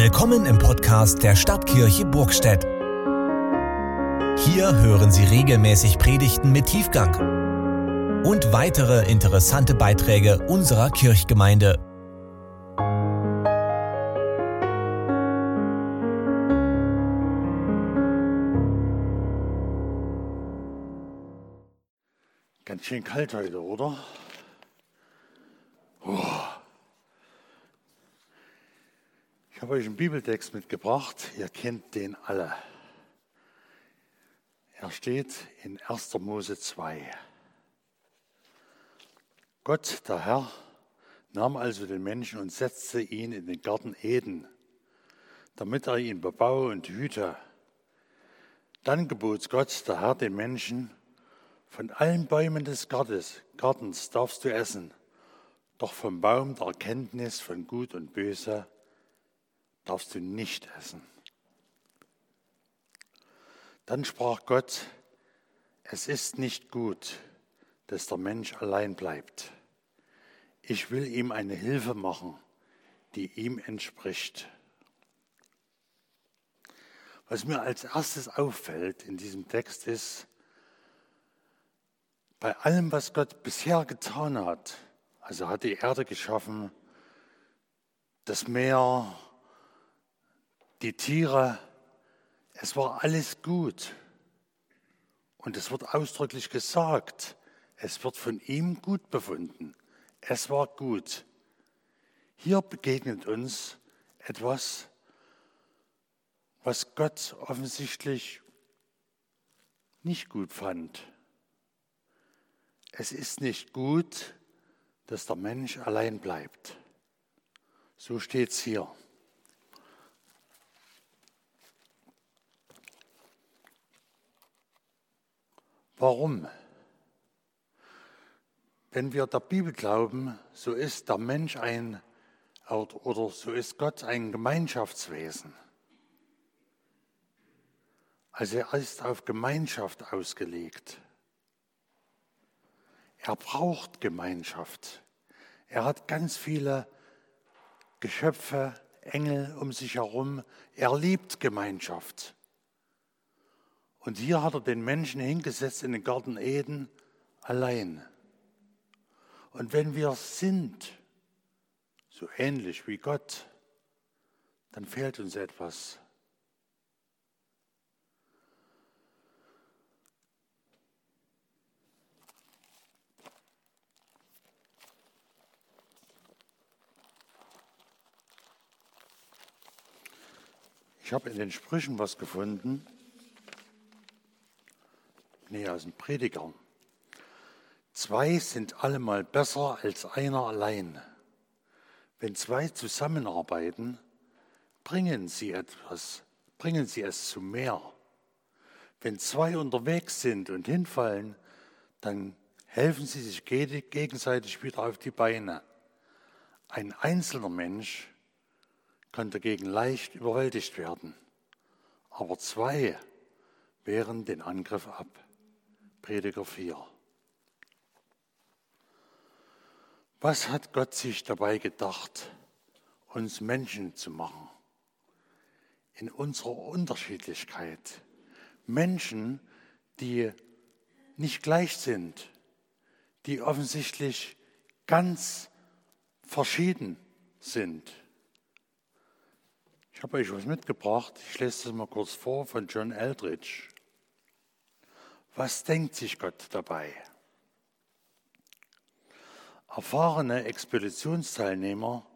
Willkommen im Podcast der Stadtkirche Burgstedt. Hier hören Sie regelmäßig Predigten mit Tiefgang und weitere interessante Beiträge unserer Kirchgemeinde. Ganz schön kalt heute, oder? Oh. Ich habe euch einen Bibeltext mitgebracht. Ihr kennt den alle. Er steht in 1. Mose 2. Gott, der Herr, nahm also den Menschen und setzte ihn in den Garten Eden, damit er ihn bebaue und hüte. Dann gebot Gott, der Herr, den Menschen, von allen Bäumen des Gartens darfst du essen, doch vom Baum der Erkenntnis von Gut und Böse darfst du nicht essen. Dann sprach Gott, es ist nicht gut, dass der Mensch allein bleibt. Ich will ihm eine Hilfe machen, die ihm entspricht. Was mir als erstes auffällt in diesem Text ist, bei allem, was Gott bisher getan hat, also hat die Erde geschaffen, das Meer, die Tiere, es war alles gut. Und es wird ausdrücklich gesagt, es wird von ihm gut befunden. Es war gut. Hier begegnet uns etwas, was Gott offensichtlich nicht gut fand. Es ist nicht gut, dass der Mensch allein bleibt. So steht es hier. Warum? Wenn wir der Bibel glauben, so ist der Mensch ein oder so ist Gott ein Gemeinschaftswesen. Also er ist auf Gemeinschaft ausgelegt. Er braucht Gemeinschaft. Er hat ganz viele Geschöpfe, Engel um sich herum. Er liebt Gemeinschaft. Und hier hat er den Menschen hingesetzt in den Garten Eden allein. Und wenn wir sind, so ähnlich wie Gott, dann fehlt uns etwas. Ich habe in den Sprüchen was gefunden nee, aus den Predigern. Zwei sind allemal besser als einer allein. Wenn zwei zusammenarbeiten, bringen sie etwas, bringen sie es zu mehr. Wenn zwei unterwegs sind und hinfallen, dann helfen sie sich gegenseitig wieder auf die Beine. Ein einzelner Mensch kann dagegen leicht überwältigt werden, aber zwei wehren den Angriff ab. Prediger 4. Was hat Gott sich dabei gedacht, uns Menschen zu machen? In unserer Unterschiedlichkeit. Menschen, die nicht gleich sind, die offensichtlich ganz verschieden sind. Ich habe euch was mitgebracht. Ich lese das mal kurz vor von John Eldridge. Was denkt sich Gott dabei? Erfahrene Expeditionsteilnehmer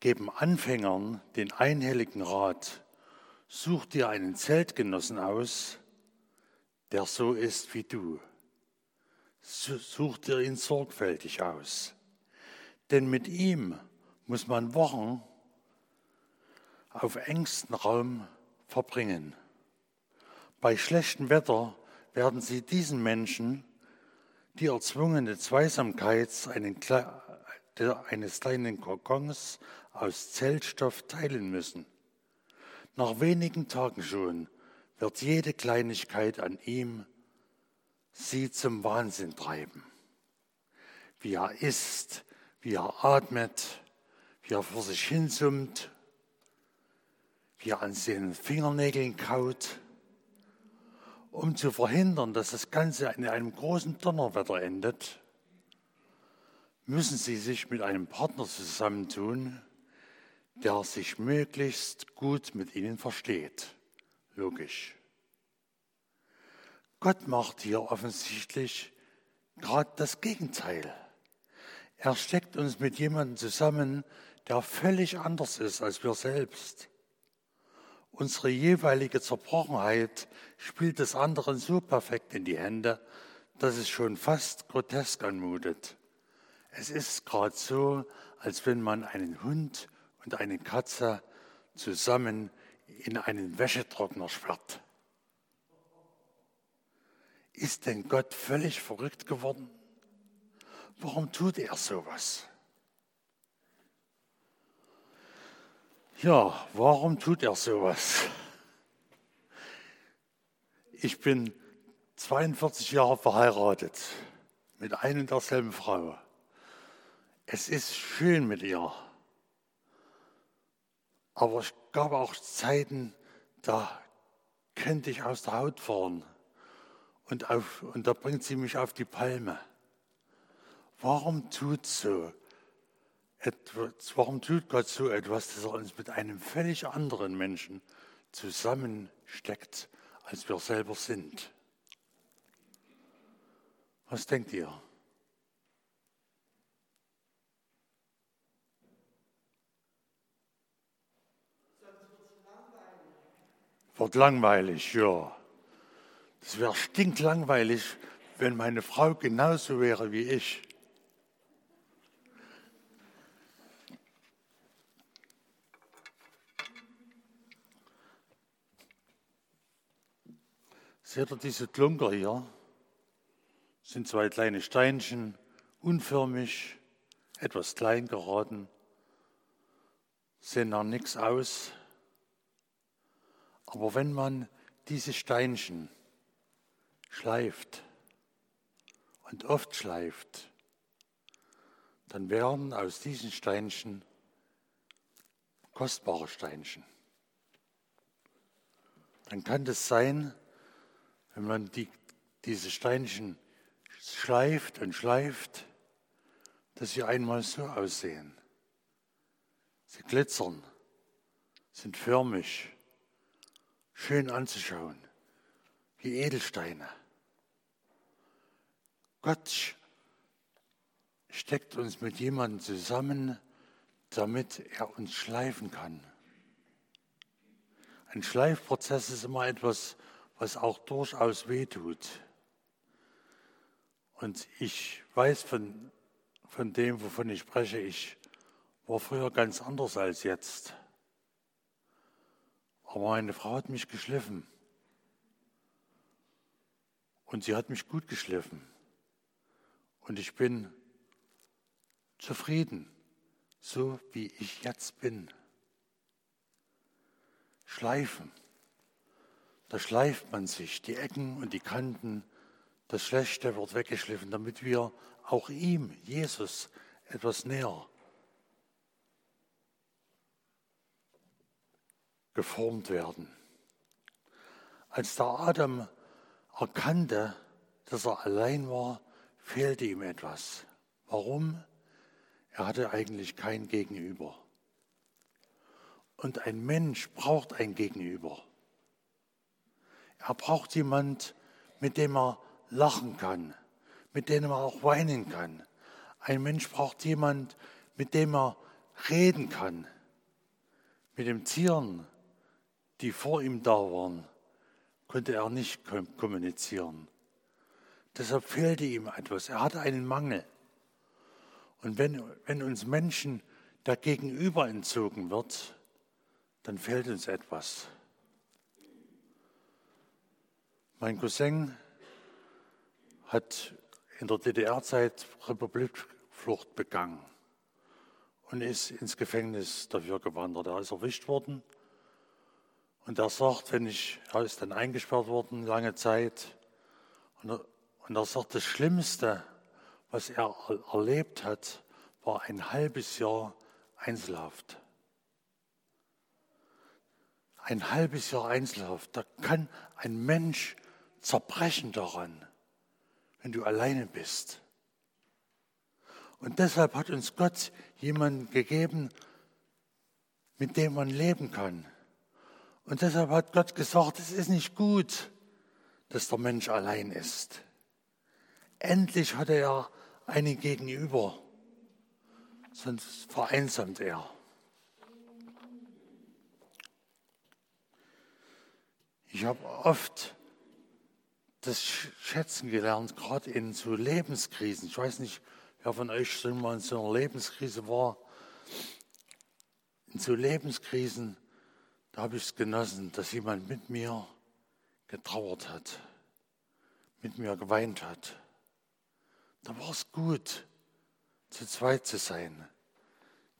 geben Anfängern den einhelligen Rat, such dir einen Zeltgenossen aus, der so ist wie du. Such dir ihn sorgfältig aus. Denn mit ihm muss man Wochen auf engstem Raum verbringen. Bei schlechtem Wetter werden sie diesen Menschen die erzwungene Zweisamkeit eines kleinen Kokons aus Zeltstoff teilen müssen. Nach wenigen Tagen schon wird jede Kleinigkeit an ihm sie zum Wahnsinn treiben. Wie er isst, wie er atmet, wie er vor sich hinsummt, wie er an seinen Fingernägeln kaut, um zu verhindern, dass das Ganze in einem großen Donnerwetter endet, müssen sie sich mit einem Partner zusammentun, der sich möglichst gut mit ihnen versteht. Logisch. Gott macht hier offensichtlich gerade das Gegenteil. Er steckt uns mit jemandem zusammen, der völlig anders ist als wir selbst. Unsere jeweilige Zerbrochenheit spielt des anderen so perfekt in die Hände, dass es schon fast grotesk anmutet. Es ist gerade so, als wenn man einen Hund und eine Katze zusammen in einen Wäschetrockner sperrt. Ist denn Gott völlig verrückt geworden? Warum tut er sowas? Ja, warum tut er sowas? Ich bin 42 Jahre verheiratet mit einer und derselben Frau. Es ist schön mit ihr. Aber es gab auch Zeiten, da könnte ich aus der Haut fahren. Und, auf, und da bringt sie mich auf die Palme. Warum tut so etwas, warum tut Gott so etwas, dass er uns mit einem völlig anderen Menschen zusammensteckt, als wir selber sind? Was denkt ihr? Wird langweilig, ja. Es wäre stinklangweilig, wenn meine Frau genauso wäre wie ich. Seht ihr diese Klunker hier? Das sind zwei kleine Steinchen, unförmig, etwas klein geraten, sehen nach nichts aus. Aber wenn man diese Steinchen schleift und oft schleift, dann werden aus diesen Steinchen kostbare Steinchen. Dann kann es sein, wenn man die, diese Steinchen schleift und schleift, dass sie einmal so aussehen. Sie glitzern, sind förmig, schön anzuschauen, wie Edelsteine. Gott steckt uns mit jemandem zusammen, damit er uns schleifen kann. Ein Schleifprozess ist immer etwas, was auch durchaus wehtut. Und ich weiß von, von dem, wovon ich spreche, ich war früher ganz anders als jetzt. Aber meine Frau hat mich geschliffen. Und sie hat mich gut geschliffen. Und ich bin zufrieden, so wie ich jetzt bin. Schleifen. Da schleift man sich die Ecken und die Kanten. Das Schlechte wird weggeschliffen, damit wir auch ihm, Jesus, etwas näher geformt werden. Als der Adam erkannte, dass er allein war, fehlte ihm etwas. Warum? Er hatte eigentlich kein Gegenüber. Und ein Mensch braucht ein Gegenüber. Er braucht jemand, mit dem er lachen kann, mit dem er auch weinen kann. Ein Mensch braucht jemand, mit dem er reden kann. Mit den Tieren, die vor ihm da waren, konnte er nicht kommunizieren. Deshalb fehlte ihm etwas. Er hatte einen Mangel. Und wenn, wenn uns Menschen der Gegenüber entzogen wird, dann fehlt uns etwas. Mein Cousin hat in der DDR-Zeit Republikflucht begangen und ist ins Gefängnis dafür gewandert. Er ist erwischt worden und er sagt, wenn ich, er ist dann eingesperrt worden, lange Zeit, und er, und er sagt, das Schlimmste, was er erlebt hat, war ein halbes Jahr Einzelhaft. ein halbes Jahr Einzelhaft, da kann ein Mensch zerbrechen daran, wenn du alleine bist. Und deshalb hat uns Gott jemanden gegeben, mit dem man leben kann. Und deshalb hat Gott gesagt, es ist nicht gut, dass der Mensch allein ist. Endlich hatte er einen Gegenüber, sonst vereinsamt er. Ich habe oft das Schätzen gelernt, gerade in so Lebenskrisen. Ich weiß nicht, wer von euch schon mal in so einer Lebenskrise war. In so Lebenskrisen, da habe ich es genossen, dass jemand mit mir getrauert hat, mit mir geweint hat. Da war es gut, zu zweit zu sein.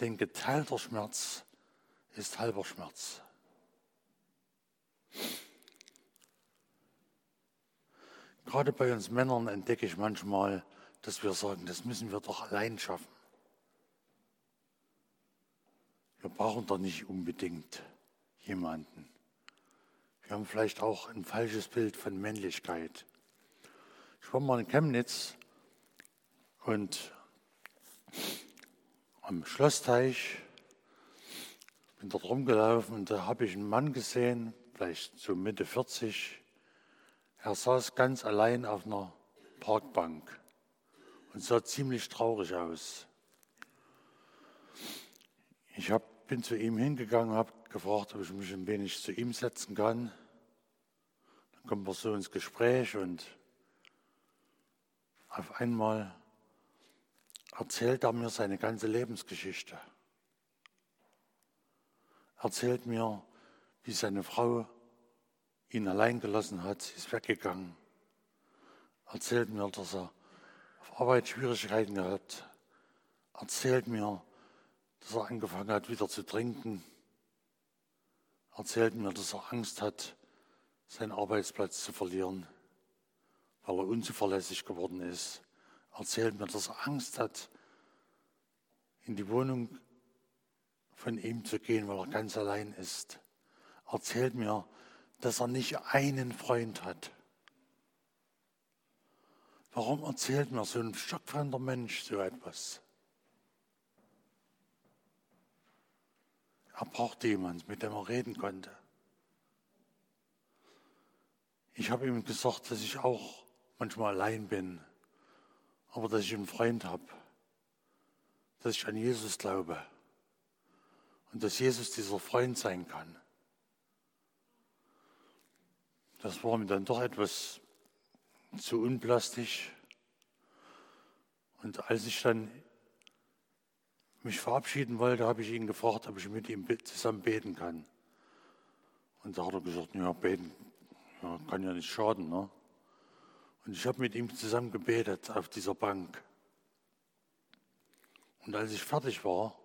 Denn geteilter Schmerz ist halber Schmerz. Gerade bei uns Männern entdecke ich manchmal, dass wir sagen, das müssen wir doch allein schaffen. Wir brauchen doch nicht unbedingt jemanden. Wir haben vielleicht auch ein falsches Bild von Männlichkeit. Ich war mal in Chemnitz und am Schlossteich bin dort rumgelaufen und da habe ich einen Mann gesehen, vielleicht so Mitte 40. Er saß ganz allein auf einer Parkbank und sah ziemlich traurig aus. Ich hab, bin zu ihm hingegangen, habe gefragt, ob ich mich ein wenig zu ihm setzen kann. Dann kommen wir so ins Gespräch und auf einmal erzählt er mir seine ganze Lebensgeschichte. Erzählt mir, wie seine Frau ihn allein gelassen hat, ist weggegangen. Erzählt mir, dass er auf Arbeit Schwierigkeiten gehabt. Erzählt mir, dass er angefangen hat, wieder zu trinken. Erzählt mir, dass er Angst hat, seinen Arbeitsplatz zu verlieren, weil er unzuverlässig geworden ist. Erzählt mir, dass er Angst hat, in die Wohnung von ihm zu gehen, weil er ganz allein ist. Erzählt mir, dass er nicht einen Freund hat. Warum erzählt mir so ein stockfremder Mensch so etwas? Er brauchte jemanden, mit dem er reden konnte. Ich habe ihm gesagt, dass ich auch manchmal allein bin, aber dass ich einen Freund habe, dass ich an Jesus glaube und dass Jesus dieser Freund sein kann. Das war mir dann doch etwas zu unplastisch. Und als ich dann mich verabschieden wollte, habe ich ihn gefragt, ob ich mit ihm zusammen beten kann. Und da hat er gesagt, ja, beten ja, kann ja nicht schaden. Ne? Und ich habe mit ihm zusammen gebetet auf dieser Bank. Und als ich fertig war,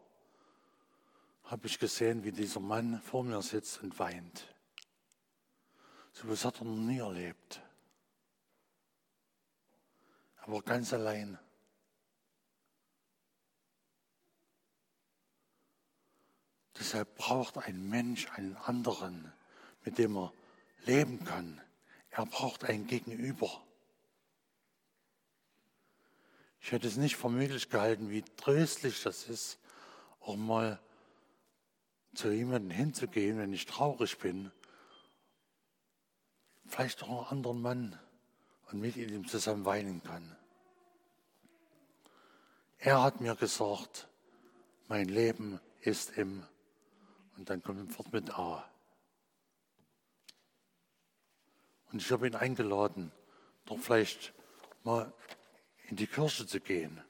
habe ich gesehen, wie dieser Mann vor mir sitzt und weint. So was hat er noch nie erlebt. Er war ganz allein. Deshalb braucht ein Mensch einen anderen, mit dem er leben kann. Er braucht ein Gegenüber. Ich hätte es nicht für möglich gehalten, wie tröstlich das ist, auch mal zu jemandem hinzugehen, wenn ich traurig bin. Vielleicht auch einen anderen Mann und mit ihm zusammen weinen kann. Er hat mir gesagt, mein Leben ist im, und dann kommt Wort mit A. Und ich habe ihn eingeladen, doch vielleicht mal in die Kirche zu gehen,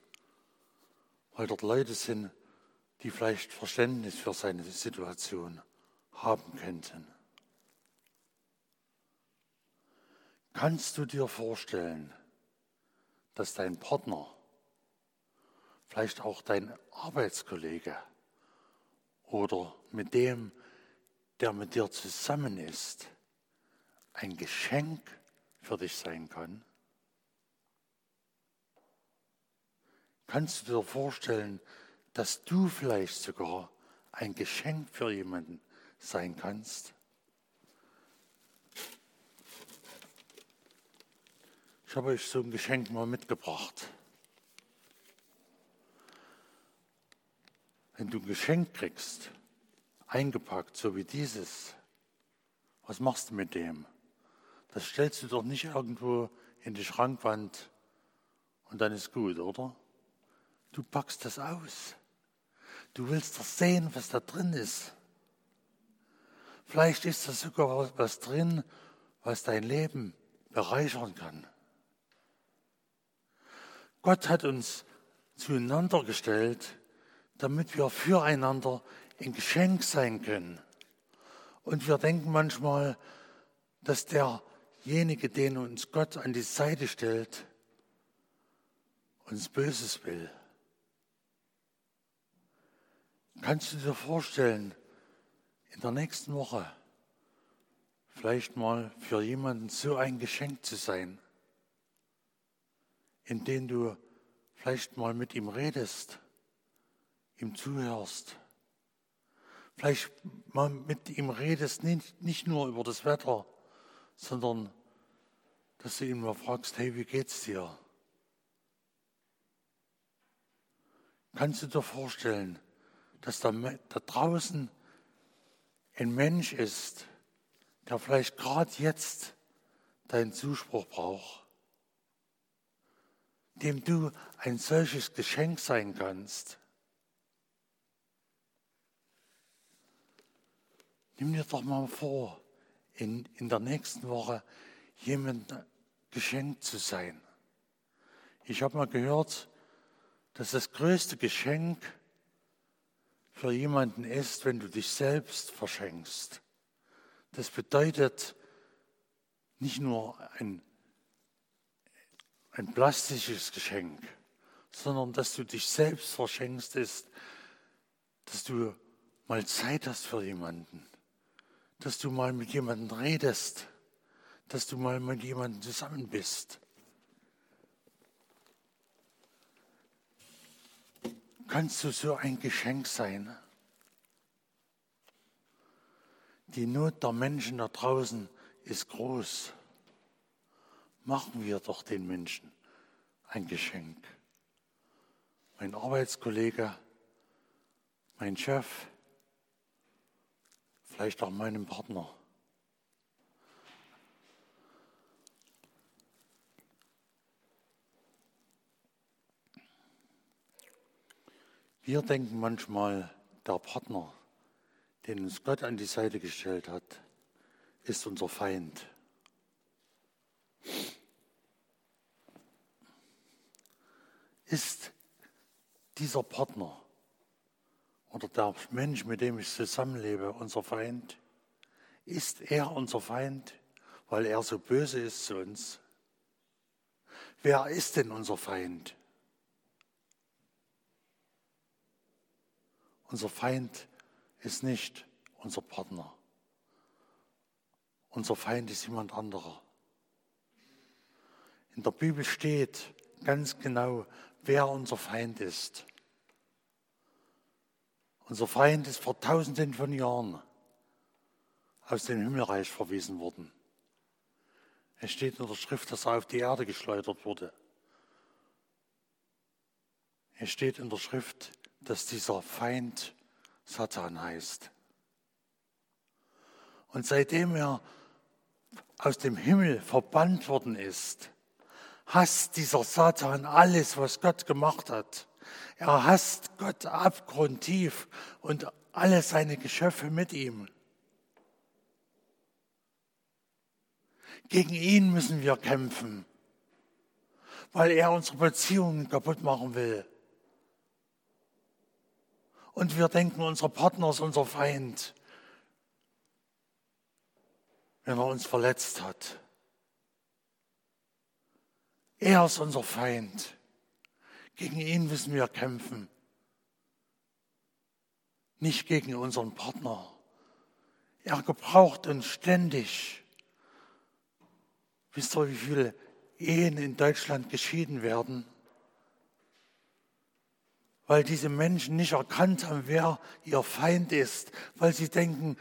weil dort Leute sind, die vielleicht Verständnis für seine Situation haben könnten. Kannst du dir vorstellen, dass dein Partner, vielleicht auch dein Arbeitskollege oder mit dem, der mit dir zusammen ist, ein Geschenk für dich sein kann? Kannst du dir vorstellen, dass du vielleicht sogar ein Geschenk für jemanden sein kannst? Ich habe euch so ein Geschenk mal mitgebracht. Wenn du ein Geschenk kriegst, eingepackt, so wie dieses, was machst du mit dem? Das stellst du doch nicht irgendwo in die Schrankwand und dann ist gut, oder? Du packst das aus. Du willst doch sehen, was da drin ist. Vielleicht ist da sogar was drin, was dein Leben bereichern kann. Gott hat uns zueinander gestellt, damit wir füreinander ein Geschenk sein können. Und wir denken manchmal, dass derjenige, den uns Gott an die Seite stellt, uns Böses will. Kannst du dir vorstellen, in der nächsten Woche vielleicht mal für jemanden so ein Geschenk zu sein, in dem du vielleicht mal mit ihm redest, ihm zuhörst, vielleicht mal mit ihm redest, nicht, nicht nur über das Wetter, sondern dass du ihn mal fragst, hey, wie geht's dir? Kannst du dir vorstellen, dass da, da draußen ein Mensch ist, der vielleicht gerade jetzt deinen Zuspruch braucht, dem du ein solches Geschenk sein kannst. Nimm dir doch mal vor, in, in der nächsten Woche jemandem geschenkt zu sein. Ich habe mal gehört, dass das größte Geschenk für jemanden ist, wenn du dich selbst verschenkst. Das bedeutet nicht nur ein, ein plastisches Geschenk, sondern dass du dich selbst verschenkst, ist, dass du mal Zeit hast für jemanden, dass du mal mit jemandem redest, dass du mal mit jemandem zusammen bist. kannst du so ein Geschenk sein. Die Not der Menschen da draußen ist groß. Machen wir doch den Menschen ein Geschenk. Mein Arbeitskollege, mein Chef, vielleicht auch meinem Partner. Wir denken manchmal, der Partner, den uns Gott an die Seite gestellt hat, ist unser Feind. Ist dieser Partner oder der Mensch, mit dem ich zusammenlebe, unser Feind? Ist er unser Feind, weil er so böse ist zu uns? Wer ist denn unser Feind? Unser Feind ist nicht unser Partner. Unser Feind ist jemand anderer. In der Bibel steht ganz genau, wer unser Feind ist. Unser Feind ist vor tausenden von Jahren aus dem Himmelreich verwiesen worden. Es steht in der Schrift, dass er auf die Erde geschleudert wurde. Es steht in der Schrift, dass dieser Feind Satan heißt. Und seitdem er aus dem Himmel verbannt worden ist, hasst dieser Satan alles, was Gott gemacht hat. Er hasst Gott abgrundtief und alle seine Geschöpfe mit ihm. Gegen ihn müssen wir kämpfen, weil er unsere Beziehungen kaputt machen will. Und wir denken, unser Partner ist unser Feind, wenn er uns verletzt hat. Er ist unser Feind. Gegen ihn müssen wir kämpfen. Nicht gegen unseren Partner. Er gebraucht uns ständig. Wisst ihr, wie viele Ehen in Deutschland geschieden werden? weil diese Menschen nicht erkannt haben, wer ihr Feind ist, weil sie denken,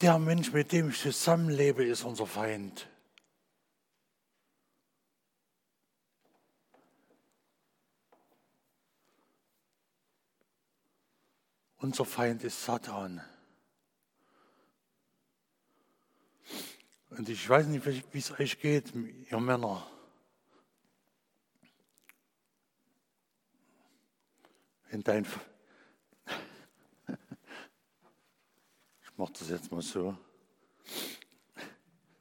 der Mensch, mit dem ich zusammenlebe, ist unser Feind. Unser Feind ist Satan. Und ich weiß nicht, wie es euch geht, ihr Männer. Wenn dein. Ich mache das jetzt mal so.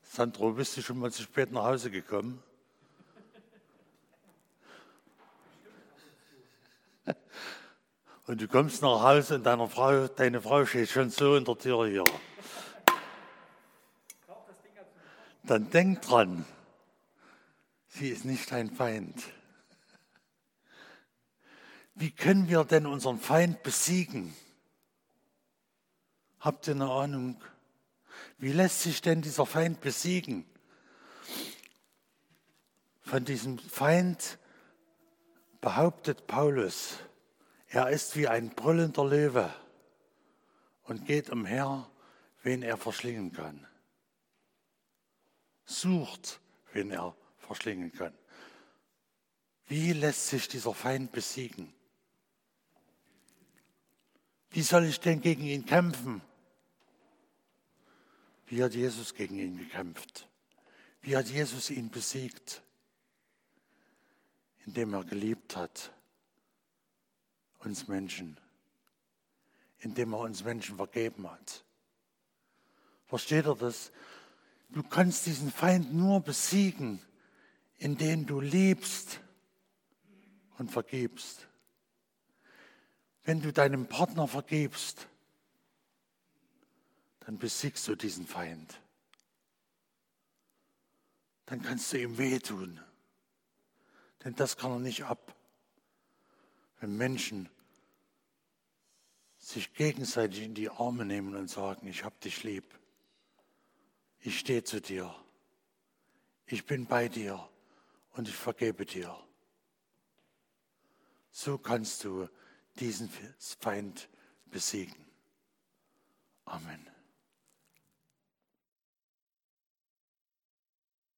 Sandro, bist du schon mal zu spät nach Hause gekommen? Und du kommst nach Hause und deine Frau, deine Frau steht schon so in der Tür hier. Dann denk dran, sie ist nicht dein Feind. Wie können wir denn unseren Feind besiegen? Habt ihr eine Ahnung? Wie lässt sich denn dieser Feind besiegen? Von diesem Feind behauptet Paulus, er ist wie ein brüllender Löwe und geht umher, wen er verschlingen kann. Sucht, wen er verschlingen kann. Wie lässt sich dieser Feind besiegen? Wie soll ich denn gegen ihn kämpfen? Wie hat Jesus gegen ihn gekämpft? Wie hat Jesus ihn besiegt? Indem er geliebt hat, uns Menschen, indem er uns Menschen vergeben hat. Versteht ihr das? Du kannst diesen Feind nur besiegen, indem du liebst und vergibst. Wenn du deinem Partner vergibst, dann besiegst du diesen Feind. Dann kannst du ihm wehtun. Denn das kann er nicht ab. Wenn Menschen sich gegenseitig in die Arme nehmen und sagen, ich hab dich lieb. Ich stehe zu dir. Ich bin bei dir und ich vergebe dir. So kannst du diesen Feind besiegen. Amen.